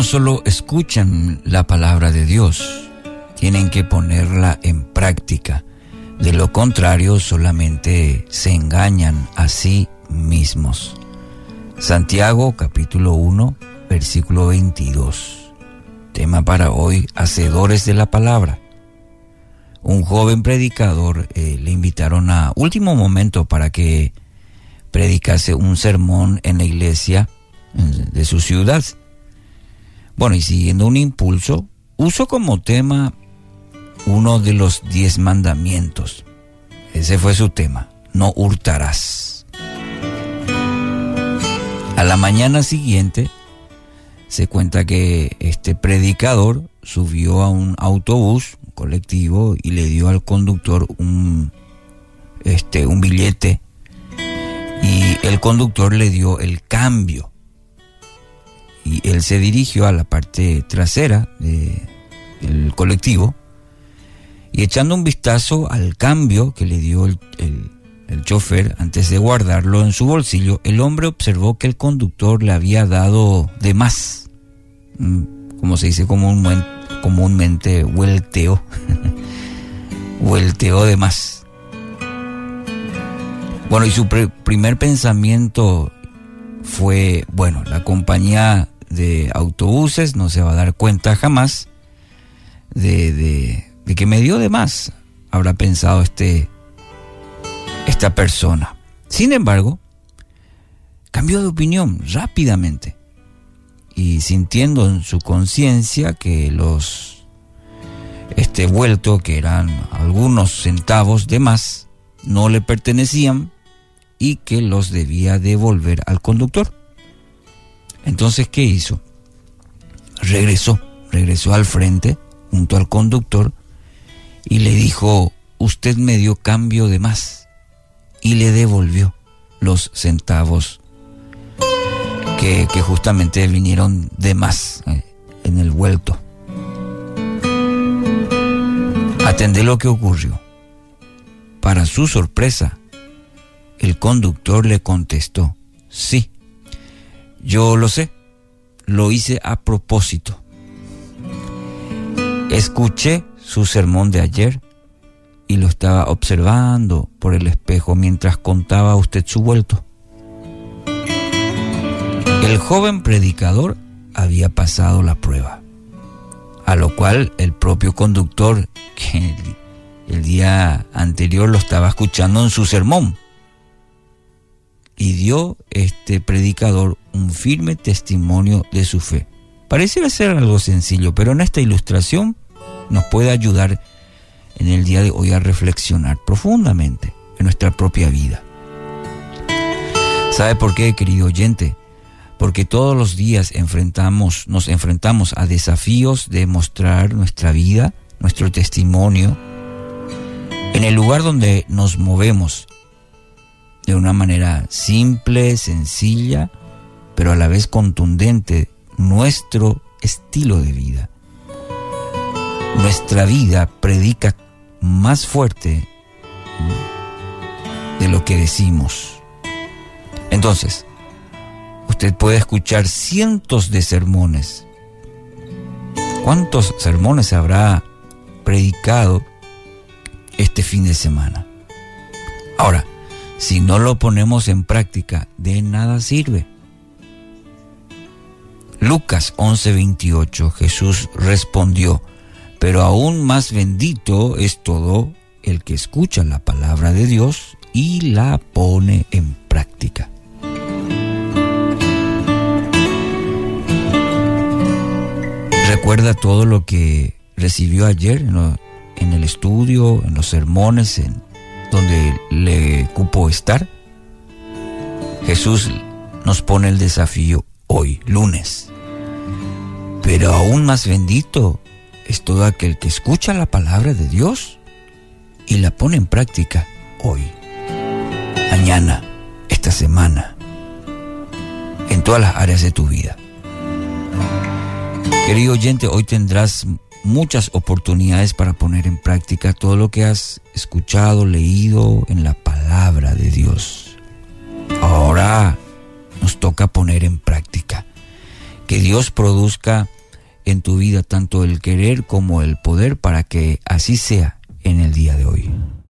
no solo escuchan la palabra de Dios, tienen que ponerla en práctica. De lo contrario, solamente se engañan a sí mismos. Santiago capítulo 1, versículo 22. Tema para hoy, hacedores de la palabra. Un joven predicador eh, le invitaron a último momento para que predicase un sermón en la iglesia de su ciudad. Bueno, y siguiendo un impulso, uso como tema uno de los diez mandamientos. Ese fue su tema, no hurtarás. A la mañana siguiente se cuenta que este predicador subió a un autobús un colectivo y le dio al conductor un, este, un billete y el conductor le dio el cambio y él se dirigió a la parte trasera del colectivo y echando un vistazo al cambio que le dio el, el, chofer antes de guardarlo en su bolsillo, el hombre observó que el conductor le había dado de más, mm, como se dice comúnmente, comúnmente vuelteo, vuelteo de más. Bueno, y su primer pensamiento fue, bueno, la compañía de autobuses no se va a dar cuenta jamás de, de, que me dio de más, habrá pensado este, esta persona. Sin embargo, cambió de opinión rápidamente y sintiendo en su conciencia que los este vuelto que eran algunos centavos de más no le pertenecían y que los debía devolver al conductor. Entonces, ¿qué hizo? Regresó, regresó al frente junto al conductor y le dijo, usted me dio cambio de más y le devolvió los centavos que, justamente vinieron de más eh, en el vuelto. Atendé lo que ocurrió. Para su sorpresa, el conductor le contestó, sí, yo lo sé, lo hice a propósito. Escuché su sermón de ayer y lo estaba observando por el espejo mientras contaba usted su vuelto. El joven predicador había pasado la prueba, a lo cual el propio conductor, que el día anterior lo estaba escuchando en su sermón, y dio este predicador un firme testimonio de su fe. Pareciera ser algo sencillo, pero en esta ilustración nos puede ayudar en el día de hoy a reflexionar profundamente en nuestra propia vida. ¿Sabe por qué, querido oyente? Porque todos los días enfrentamos, nos enfrentamos a desafíos de mostrar nuestra vida, nuestro testimonio, en el lugar donde nos movemos de una manera simple, sencilla, pero a la vez contundente, nuestro estilo de vida nuestra vida predica más fuerte de lo que decimos. Entonces, usted puede escuchar cientos de sermones. ¿Cuántos sermones habrá predicado este fin de semana? Ahora, si no lo ponemos en práctica, de nada sirve. Lucas 11:28, Jesús respondió, pero aún más bendito es todo el que escucha la palabra de Dios y la pone en práctica. Recuerda todo lo que recibió ayer en, el estudio, en los sermones, en donde le cupo estar. Jesús nos pone el desafío hoy, lunes. Pero aún más bendito es todo aquel que escucha la palabra de Dios y la pone en práctica hoy, mañana, esta semana, en todas las áreas de tu vida. Querido oyente, hoy tendrás muchas oportunidades para poner en práctica todo lo que has escuchado, leído en la palabra de Dios. Ahora nos toca poner en práctica que Dios produzca en tu vida tanto el querer como el poder para que así sea en el día de hoy.